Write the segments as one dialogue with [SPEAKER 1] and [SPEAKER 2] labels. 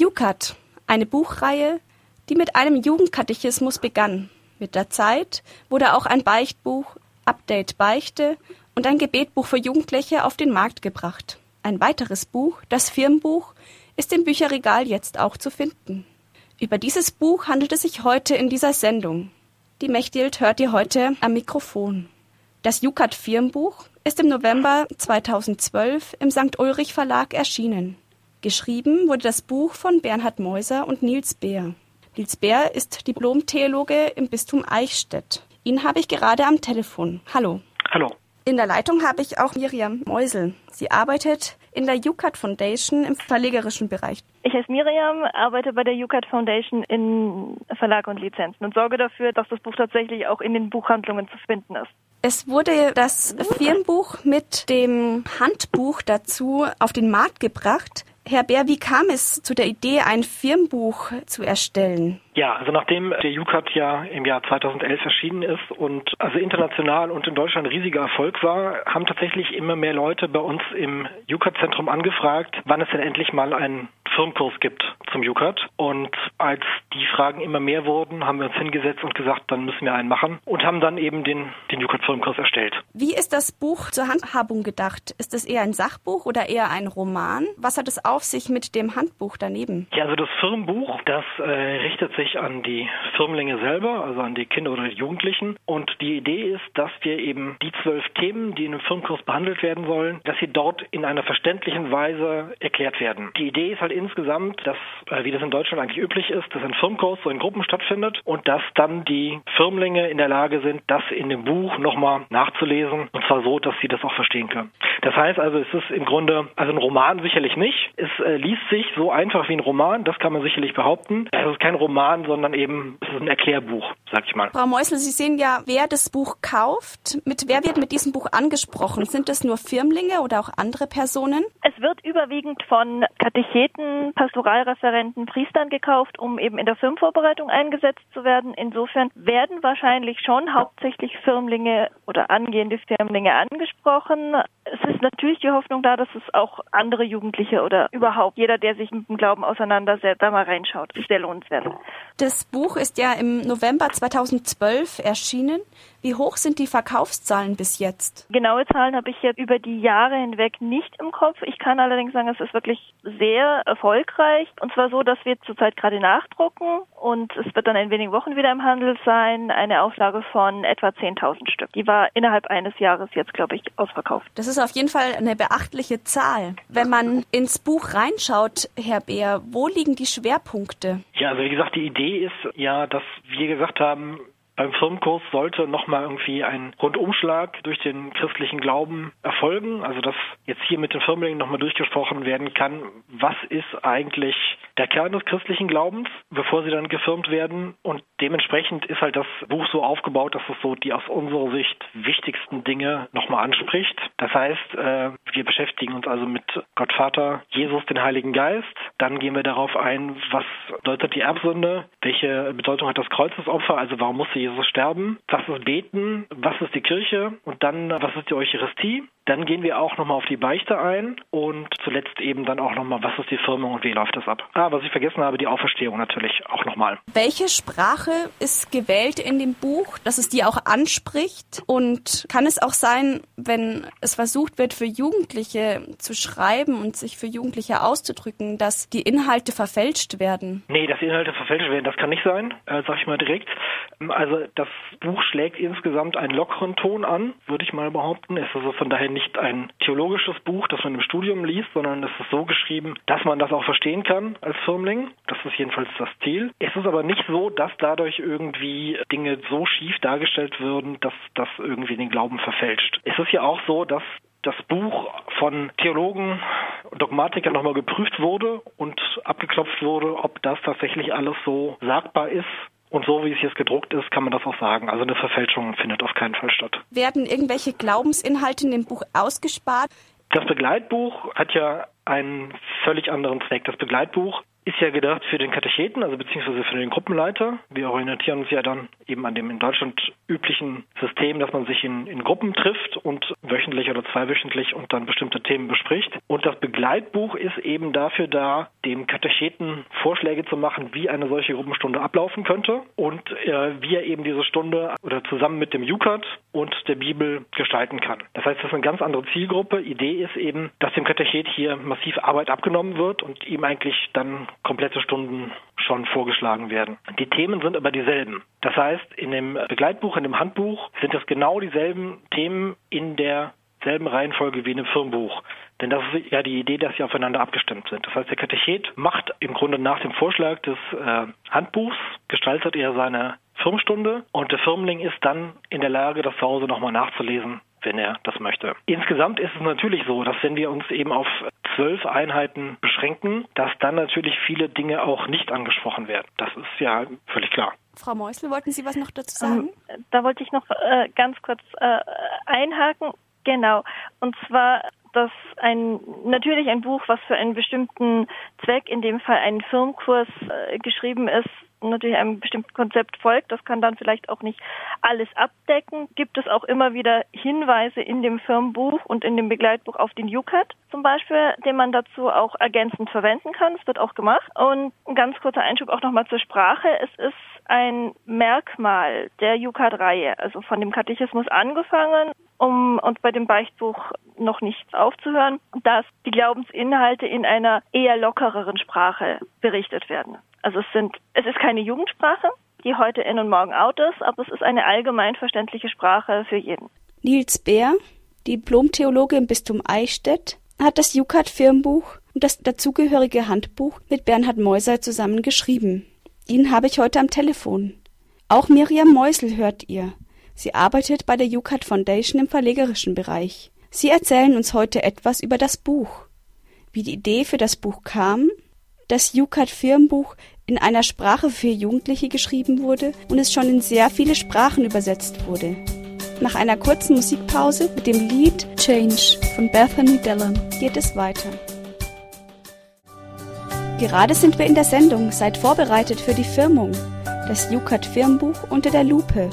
[SPEAKER 1] Jukat, eine Buchreihe, die mit einem Jugendkatechismus begann. Mit der Zeit wurde auch ein Beichtbuch, Update Beichte und ein Gebetbuch für Jugendliche auf den Markt gebracht. Ein weiteres Buch, das Firmenbuch, ist im Bücherregal jetzt auch zu finden. Über dieses Buch handelt es sich heute in dieser Sendung. Die Mechtild hört ihr heute am Mikrofon. Das Jukat Firmenbuch ist im November 2012 im St. Ulrich Verlag erschienen. Geschrieben wurde das Buch von Bernhard Meuser und Nils Beer. Nils Beer ist Diplom-Theologe im Bistum Eichstätt. Ihn habe ich gerade am Telefon. Hallo.
[SPEAKER 2] Hallo.
[SPEAKER 1] In der Leitung habe ich auch Miriam Meusel. Sie arbeitet in der UCAT Foundation im verlegerischen Bereich.
[SPEAKER 3] Ich heiße Miriam, arbeite bei der UCAT Foundation in Verlag und Lizenzen und sorge dafür, dass das Buch tatsächlich auch in den Buchhandlungen zu finden ist.
[SPEAKER 1] Es wurde das Firmenbuch mit dem Handbuch dazu auf den Markt gebracht. Herr Bär, wie kam es zu der Idee, ein Firmenbuch zu erstellen?
[SPEAKER 2] Ja, also nachdem der UCAT ja im Jahr 2011 erschienen ist und also international und in Deutschland ein riesiger Erfolg war, haben tatsächlich immer mehr Leute bei uns im UCAT-Zentrum angefragt, wann es denn endlich mal einen Firmenkurs gibt zum UCAT. Und als die Fragen immer mehr wurden, haben wir uns hingesetzt und gesagt, dann müssen wir einen machen und haben dann eben den, den UCAT-Firmenkurs erstellt.
[SPEAKER 1] Wie ist das Buch zur Handhabung gedacht? Ist es eher ein Sachbuch oder eher ein Roman? Was hat es auf sich mit dem Handbuch daneben?
[SPEAKER 2] Ja, also das Firmenbuch, das äh, richtet sich an die Firmlinge selber, also an die Kinder oder die Jugendlichen. Und die Idee ist, dass wir eben die zwölf Themen, die in einem Firmenkurs behandelt werden sollen, dass sie dort in einer verständlichen Weise erklärt werden. Die Idee ist halt insgesamt, dass, äh, wie das in Deutschland eigentlich üblich ist, dass ein Firmenkurs so in Gruppen stattfindet und dass dann die Firmlinge in der Lage sind, das in dem Buch nochmal nachzulesen und zwar so, dass sie das auch verstehen können. Das heißt also, es ist im Grunde, also ein Roman sicherlich nicht. Es äh, liest sich so einfach wie ein Roman, das kann man sicherlich behaupten. Es ist kein Roman, sondern eben es ist ein Erklärbuch, sag ich mal.
[SPEAKER 1] Frau Meusel, Sie sehen ja, wer das Buch kauft. Mit wer wird mit diesem Buch angesprochen? Sind es nur Firmlinge oder auch andere Personen?
[SPEAKER 3] Es wird überwiegend von Katecheten, Pastoralreferenten, Priestern gekauft, um eben in der Firmenvorbereitung eingesetzt zu werden. Insofern werden wahrscheinlich schon hauptsächlich Firmlinge oder angehende Firmlinge angesprochen. Es ist natürlich die Hoffnung da, dass es auch andere Jugendliche oder überhaupt jeder, der sich mit dem Glauben auseinandersetzt, da mal reinschaut. Sehr lohnenswert.
[SPEAKER 1] Das Buch ist ja im November 2012 erschienen. Wie hoch sind die Verkaufszahlen bis jetzt?
[SPEAKER 3] Genaue Zahlen habe ich jetzt über die Jahre hinweg nicht im Kopf. Ich kann allerdings sagen, es ist wirklich sehr erfolgreich. Und zwar so, dass wir zurzeit gerade nachdrucken und es wird dann in wenigen Wochen wieder im Handel sein. Eine Auflage von etwa 10.000 Stück. Die war innerhalb eines Jahres jetzt, glaube ich, ausverkauft.
[SPEAKER 1] Das ist auf jeden Fall eine beachtliche Zahl. Wenn man ins Buch reinschaut, Herr Beer, wo liegen die Schwerpunkte?
[SPEAKER 2] Ja, also wie gesagt, die Idee ist ja, dass wir gesagt haben, beim Firmenkurs sollte nochmal irgendwie ein Rundumschlag durch den christlichen Glauben erfolgen. Also dass jetzt hier mit den Firmlingen nochmal durchgesprochen werden kann, was ist eigentlich der Kern des christlichen Glaubens, bevor sie dann gefirmt werden. Und dementsprechend ist halt das Buch so aufgebaut, dass es so die aus unserer Sicht wichtigsten Dinge nochmal anspricht. Das heißt, äh, wir beschäftigen uns also mit Gott Vater, Jesus, den Heiligen Geist. Dann gehen wir darauf ein, was bedeutet die Erbsünde, welche Bedeutung hat das Kreuzesopfer, also warum musste Jesus sterben, was ist Beten, was ist die Kirche und dann was ist die Eucharistie. Dann gehen wir auch nochmal auf die Beichte ein und zuletzt eben dann auch nochmal, was ist die Firmung und wie läuft das ab. Ah, was ich vergessen habe, die Auferstehung natürlich auch nochmal.
[SPEAKER 1] Welche Sprache ist gewählt in dem Buch, dass es die auch anspricht? Und kann es auch sein, wenn es versucht wird, für Jugendliche zu schreiben und sich für Jugendliche auszudrücken, dass die Inhalte verfälscht werden?
[SPEAKER 2] Nee, dass die Inhalte verfälscht werden, das kann nicht sein, äh, sag ich mal direkt. Also das Buch schlägt insgesamt einen lockeren Ton an, würde ich mal behaupten. Es ist also von daher nicht ein theologisches Buch, das man im Studium liest, sondern es ist so geschrieben, dass man das auch verstehen kann als Firmling. Das ist jedenfalls das Ziel. Es ist aber nicht so, dass dadurch irgendwie Dinge so schief dargestellt würden, dass das irgendwie den Glauben verfälscht. Es ist ja auch so, dass das Buch von Theologen und Dogmatikern nochmal geprüft wurde und abgeklopft wurde, ob das tatsächlich alles so sagbar ist und so wie es jetzt gedruckt ist, kann man das auch sagen. Also eine Verfälschung findet auf keinen Fall statt.
[SPEAKER 1] Werden irgendwelche Glaubensinhalte in dem Buch ausgespart?
[SPEAKER 2] Das Begleitbuch hat ja einen völlig anderen Zweck. Das Begleitbuch ist ja gedacht für den Katecheten, also beziehungsweise für den Gruppenleiter. Wir orientieren uns ja dann eben an dem in Deutschland üblichen System, dass man sich in, in Gruppen trifft und wöchentlich oder zweiwöchentlich und dann bestimmte Themen bespricht. Und das Begleitbuch ist eben dafür da, dem Katecheten Vorschläge zu machen, wie eine solche Gruppenstunde ablaufen könnte und äh, wie er eben diese Stunde oder zusammen mit dem Jukat und der Bibel gestalten kann. Das heißt, das ist eine ganz andere Zielgruppe. Idee ist eben, dass dem Katechet hier massiv Arbeit abgenommen wird und ihm eigentlich dann komplette Stunden schon vorgeschlagen werden. Die Themen sind aber dieselben. Das heißt, in dem Begleitbuch, in dem Handbuch sind es genau dieselben Themen in derselben Reihenfolge wie in dem Firmenbuch. Denn das ist ja die Idee, dass sie aufeinander abgestimmt sind. Das heißt, der Katechet macht im Grunde nach dem Vorschlag des äh, Handbuchs, gestaltet er seine Firmenstunde und der Firmling ist dann in der Lage, das zu Hause nochmal nachzulesen, wenn er das möchte. Insgesamt ist es natürlich so, dass wenn wir uns eben auf zwölf Einheiten beschränken, dass dann natürlich viele Dinge auch nicht angesprochen werden. Das ist ja völlig klar.
[SPEAKER 1] Frau Meusel, wollten Sie was noch dazu sagen?
[SPEAKER 3] Ähm, da wollte ich noch äh, ganz kurz äh, einhaken. Genau. Und zwar dass ein natürlich ein Buch, was für einen bestimmten Zweck, in dem Fall einen Firmenkurs äh, geschrieben ist, natürlich einem bestimmten Konzept folgt. Das kann dann vielleicht auch nicht alles abdecken. Gibt es auch immer wieder Hinweise in dem Firmenbuch und in dem Begleitbuch auf den UCAT zum Beispiel, den man dazu auch ergänzend verwenden kann. Das wird auch gemacht. Und ein ganz kurzer Einschub auch nochmal zur Sprache. Es ist ein Merkmal der UCAT-Reihe, also von dem Katechismus angefangen, um und bei dem Beichtbuch noch nicht aufzuhören, dass die Glaubensinhalte in einer eher lockereren Sprache berichtet werden. Also es sind, es ist keine Jugendsprache, die heute in und morgen out ist, aber es ist eine allgemein verständliche Sprache für jeden.
[SPEAKER 1] Nils Bär, Diplom-Theologe im Bistum Eichstätt, hat das Jukat-Firmenbuch und das dazugehörige Handbuch mit Bernhard Meuser zusammen geschrieben. Ihn habe ich heute am Telefon. Auch Miriam Meusel hört ihr. Sie arbeitet bei der Jukat Foundation im verlegerischen Bereich. Sie erzählen uns heute etwas über das Buch. Wie die Idee für das Buch kam, das UCAT-Firmenbuch in einer Sprache für Jugendliche geschrieben wurde und es schon in sehr viele Sprachen übersetzt wurde. Nach einer kurzen Musikpause mit dem Lied Change von Bethany Dillon geht es weiter. Gerade sind wir in der Sendung, seid vorbereitet für die Firmung. Das UCAT Firmenbuch unter der Lupe.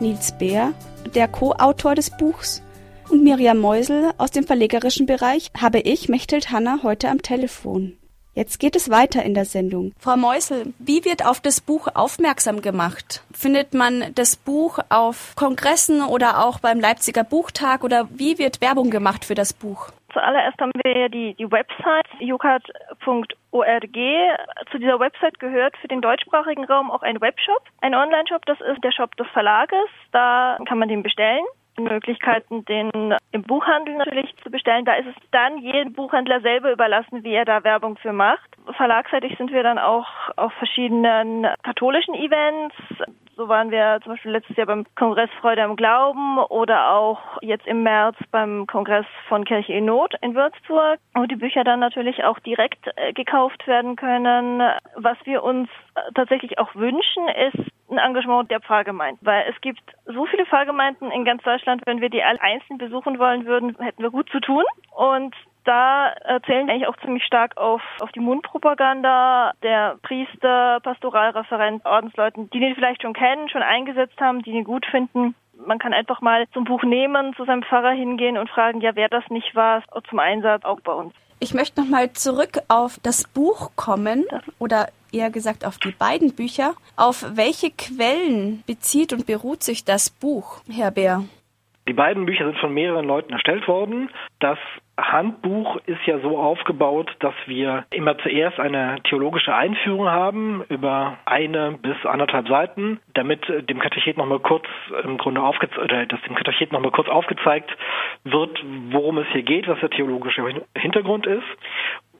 [SPEAKER 1] Nils Beer, der Co-Autor des Buchs, und Miriam Meusel aus dem verlegerischen Bereich habe ich, Mechthild Hanna, heute am Telefon. Jetzt geht es weiter in der Sendung. Frau Meusel, wie wird auf das Buch aufmerksam gemacht? Findet man das Buch auf Kongressen oder auch beim Leipziger Buchtag oder wie wird Werbung gemacht für das Buch?
[SPEAKER 3] Zuallererst haben wir ja die, die Website jukat.org. Zu dieser Website gehört für den deutschsprachigen Raum auch ein Webshop, ein Online-Shop. Das ist der Shop des Verlages. Da kann man den bestellen. Möglichkeiten, den im Buchhandel natürlich zu bestellen. Da ist es dann jedem Buchhändler selber überlassen, wie er da Werbung für macht. Verlagsseitig sind wir dann auch auf verschiedenen katholischen Events. So waren wir zum Beispiel letztes Jahr beim Kongress Freude am Glauben oder auch jetzt im März beim Kongress von Kirche in Not in Würzburg, wo die Bücher dann natürlich auch direkt äh, gekauft werden können. Was wir uns äh, tatsächlich auch wünschen, ist ein Engagement der Pfarrgemeinden, weil es gibt so viele Pfarrgemeinden in ganz Deutschland, wenn wir die alle einzeln besuchen wollen würden, hätten wir gut zu tun. Und da zählen wir eigentlich auch ziemlich stark auf, auf die Mundpropaganda der Priester, Pastoralreferent, Ordensleuten, die den vielleicht schon kennen, schon eingesetzt haben, die ihn gut finden. Man kann einfach mal zum Buch nehmen, zu seinem Pfarrer hingehen und fragen, ja, wer das nicht war, zum Einsatz auch bei uns.
[SPEAKER 1] Ich möchte nochmal zurück auf das Buch kommen oder eher gesagt auf die beiden Bücher. Auf welche Quellen bezieht und beruht sich das Buch, Herr Bär?
[SPEAKER 2] Die beiden Bücher sind von mehreren Leuten erstellt worden. Das Handbuch ist ja so aufgebaut, dass wir immer zuerst eine theologische Einführung haben über eine bis anderthalb Seiten, damit dem Katechet nochmal kurz im Grunde aufgezeigt dass dem Katechet nochmal kurz aufgezeigt wird, worum es hier geht, was der theologische Hintergrund ist.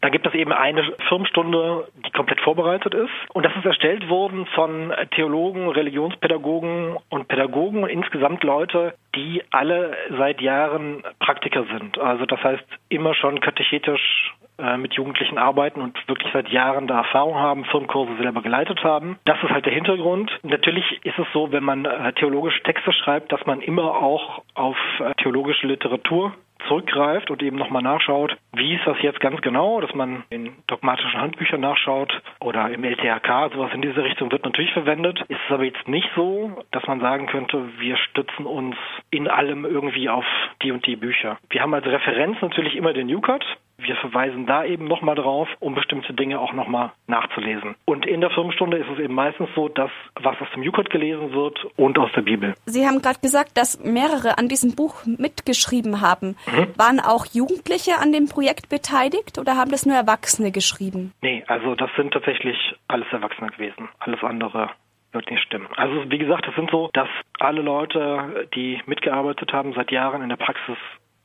[SPEAKER 2] Dann gibt es eben eine Firmenstunde, die komplett vorbereitet ist. Und das ist erstellt worden von Theologen, Religionspädagogen und Pädagogen und insgesamt Leute, die alle seit Jahren Praktiker sind. Also das heißt, immer schon katechetisch äh, mit Jugendlichen arbeiten und wirklich seit Jahren da Erfahrung haben, Firmenkurse selber geleitet haben. Das ist halt der Hintergrund. Natürlich ist es so, wenn man äh, theologische Texte schreibt, dass man immer auch auf äh, theologische Literatur zurückgreift und eben nochmal nachschaut, wie ist das jetzt ganz genau, dass man in dogmatischen Handbüchern nachschaut oder im LTHK, sowas in diese Richtung wird natürlich verwendet. Ist es aber jetzt nicht so, dass man sagen könnte, wir stützen uns in allem irgendwie auf die und die Bücher. Wir haben als Referenz natürlich immer den UCAT, wir verweisen da eben nochmal drauf, um bestimmte Dinge auch nochmal nachzulesen. Und in der Firmenstunde ist es eben meistens so, dass was aus dem Jukat gelesen wird und aus der Bibel.
[SPEAKER 1] Sie haben gerade gesagt, dass mehrere an diesem Buch mitgeschrieben haben. Mhm. Waren auch Jugendliche an dem Projekt beteiligt oder haben das nur Erwachsene geschrieben?
[SPEAKER 2] Nee, also das sind tatsächlich alles Erwachsene gewesen. Alles andere wird nicht stimmen. Also wie gesagt, es sind so, dass alle Leute, die mitgearbeitet haben, seit Jahren in der Praxis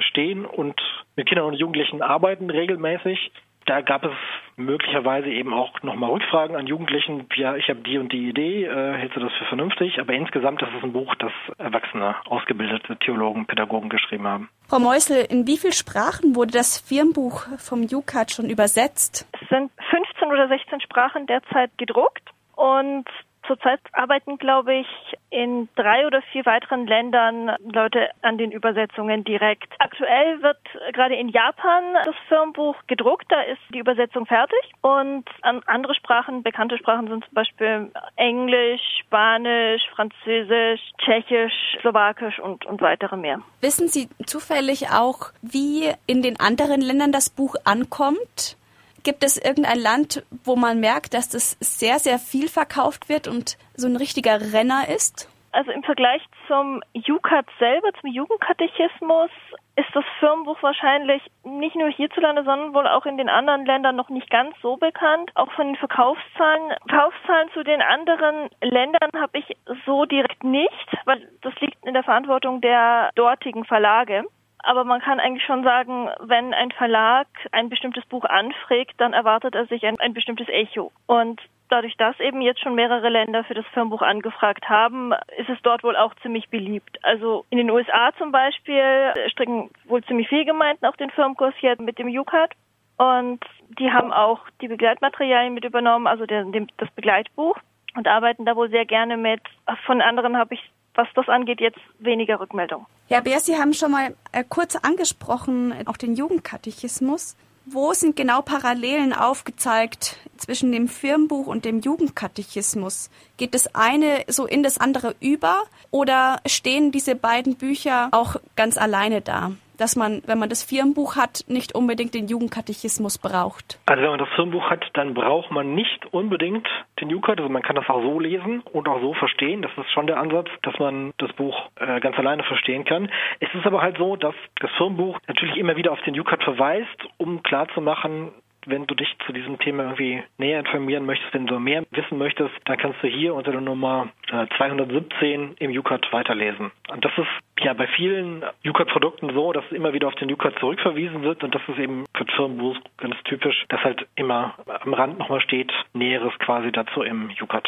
[SPEAKER 2] stehen und mit Kindern und Jugendlichen arbeiten regelmäßig. Da gab es möglicherweise eben auch nochmal Rückfragen an Jugendlichen. Ja, ich habe die und die Idee, äh, hältst du das für vernünftig? Aber insgesamt ist es ein Buch, das erwachsene, ausgebildete Theologen, Pädagogen geschrieben haben.
[SPEAKER 1] Frau Meusel, in wie vielen Sprachen wurde das Firmenbuch vom UCAT schon übersetzt?
[SPEAKER 3] Es sind 15 oder 16 Sprachen derzeit gedruckt und Zurzeit arbeiten, glaube ich, in drei oder vier weiteren Ländern Leute an den Übersetzungen direkt. Aktuell wird gerade in Japan das Firmenbuch gedruckt, da ist die Übersetzung fertig. Und andere Sprachen, bekannte Sprachen sind zum Beispiel Englisch, Spanisch, Französisch, Tschechisch, Slowakisch und, und weitere mehr.
[SPEAKER 1] Wissen Sie zufällig auch, wie in den anderen Ländern das Buch ankommt? Gibt es irgendein Land, wo man merkt, dass das sehr, sehr viel verkauft wird und so ein richtiger Renner ist?
[SPEAKER 3] Also im Vergleich zum UCAT selber, zum Jugendkatechismus, ist das Firmenbuch wahrscheinlich nicht nur hierzulande, sondern wohl auch in den anderen Ländern noch nicht ganz so bekannt. Auch von den Verkaufszahlen. Verkaufszahlen zu den anderen Ländern habe ich so direkt nicht, weil das liegt in der Verantwortung der dortigen Verlage. Aber man kann eigentlich schon sagen, wenn ein Verlag ein bestimmtes Buch anfragt, dann erwartet er sich ein, ein bestimmtes Echo. Und dadurch, dass eben jetzt schon mehrere Länder für das Firmenbuch angefragt haben, ist es dort wohl auch ziemlich beliebt. Also in den USA zum Beispiel stricken wohl ziemlich viele Gemeinden auch den Firmenkurs hier mit dem UCAT. Und die haben auch die Begleitmaterialien mit übernommen, also der, dem, das Begleitbuch und arbeiten da wohl sehr gerne mit. Von anderen habe ich was das angeht, jetzt weniger Rückmeldung.
[SPEAKER 1] Herr Beer, Sie haben schon mal äh, kurz angesprochen, auch den Jugendkatechismus. Wo sind genau Parallelen aufgezeigt zwischen dem Firmenbuch und dem Jugendkatechismus? Geht das eine so in das andere über oder stehen diese beiden Bücher auch ganz alleine da? Dass man, wenn man das Firmenbuch hat, nicht unbedingt den Jugendkatechismus braucht?
[SPEAKER 2] Also wenn man das Firmenbuch hat, dann braucht man nicht unbedingt den Jugendkat. Also man kann das auch so lesen und auch so verstehen. Das ist schon der Ansatz, dass man das Buch äh, ganz alleine verstehen kann. Es ist aber halt so, dass das Firmenbuch natürlich immer wieder auf den Jugendkat verweist, um klarzumachen, wenn du dich zu diesem Thema irgendwie näher informieren möchtest, wenn du mehr wissen möchtest, dann kannst du hier unter der Nummer 217 äh, im UCAT weiterlesen. Und das ist ja bei vielen UCAT-Produkten so, dass immer wieder auf den UCAT zurückverwiesen wird und das ist eben für Firmenbuch ganz typisch, dass halt immer am Rand nochmal steht, Näheres quasi dazu im UCAT.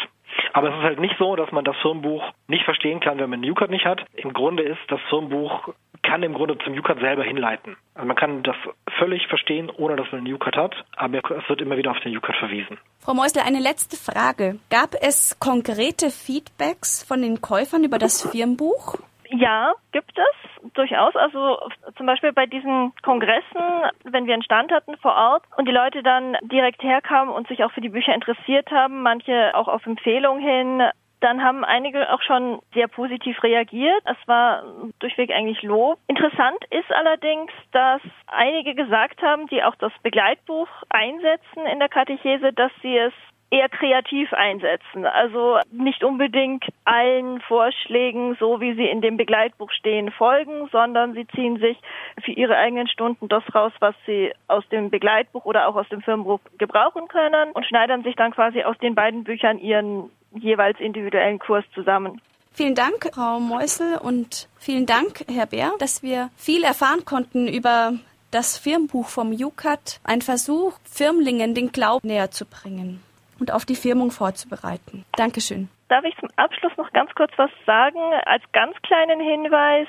[SPEAKER 2] Aber es ist halt nicht so, dass man das Firmenbuch nicht verstehen kann, wenn man den UCAT nicht hat. Im Grunde ist das Firmenbuch kann im Grunde zum UCAT selber hinleiten. Also man kann das völlig verstehen, ohne dass man einen UCAT hat, aber es wird immer wieder auf den UCAT verwiesen.
[SPEAKER 1] Frau Meusler, eine letzte Frage. Gab es konkrete Feedbacks von den Käufern über das Firmenbuch?
[SPEAKER 3] Ja, gibt es durchaus. Also zum Beispiel bei diesen Kongressen, wenn wir einen Stand hatten vor Ort und die Leute dann direkt herkamen und sich auch für die Bücher interessiert haben, manche auch auf Empfehlung hin, dann haben einige auch schon sehr positiv reagiert. Es war durchweg eigentlich Lob. Interessant ist allerdings, dass einige gesagt haben, die auch das Begleitbuch einsetzen in der Katechese, dass sie es eher kreativ einsetzen. Also nicht unbedingt allen Vorschlägen, so wie sie in dem Begleitbuch stehen, folgen, sondern sie ziehen sich für ihre eigenen Stunden das raus, was sie aus dem Begleitbuch oder auch aus dem Firmenbuch gebrauchen können und schneidern sich dann quasi aus den beiden Büchern ihren jeweils individuellen Kurs zusammen.
[SPEAKER 1] Vielen Dank, Frau Meusel, und vielen Dank, Herr Bär, dass wir viel erfahren konnten über das Firmenbuch vom Jukat, ein Versuch, Firmlingen den Glauben näher zu bringen und auf die Firmung vorzubereiten. Dankeschön.
[SPEAKER 3] Darf ich zum Abschluss noch ganz kurz was sagen? Als ganz kleinen Hinweis,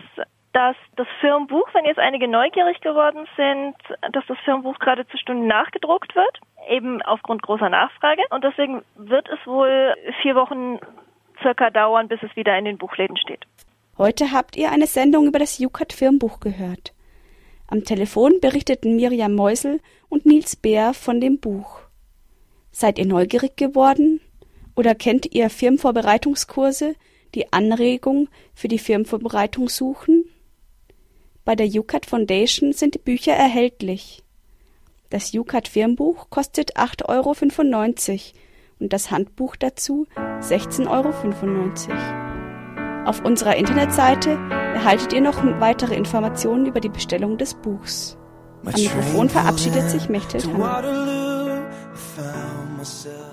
[SPEAKER 3] dass das Firmenbuch, wenn jetzt einige neugierig geworden sind, dass das Firmenbuch gerade zu Stunden nachgedruckt wird, eben aufgrund großer Nachfrage. Und deswegen wird es wohl vier Wochen circa dauern, bis es wieder in den Buchläden steht.
[SPEAKER 1] Heute habt ihr eine Sendung über das Jukat Firmenbuch gehört.
[SPEAKER 4] Am Telefon berichteten Miriam Meusel und Nils Bär von dem Buch. Seid ihr neugierig geworden? Oder kennt ihr Firmenvorbereitungskurse, die Anregung für die Firmenvorbereitung suchen? Bei der UCAT Foundation sind die Bücher erhältlich. Das UCAT Firmenbuch kostet 8,95 Euro und das Handbuch dazu 16,95 Euro. Auf unserer Internetseite erhaltet ihr noch weitere Informationen über die Bestellung des Buchs. Am Mikrofon verabschiedet sich Mechthild Hanna.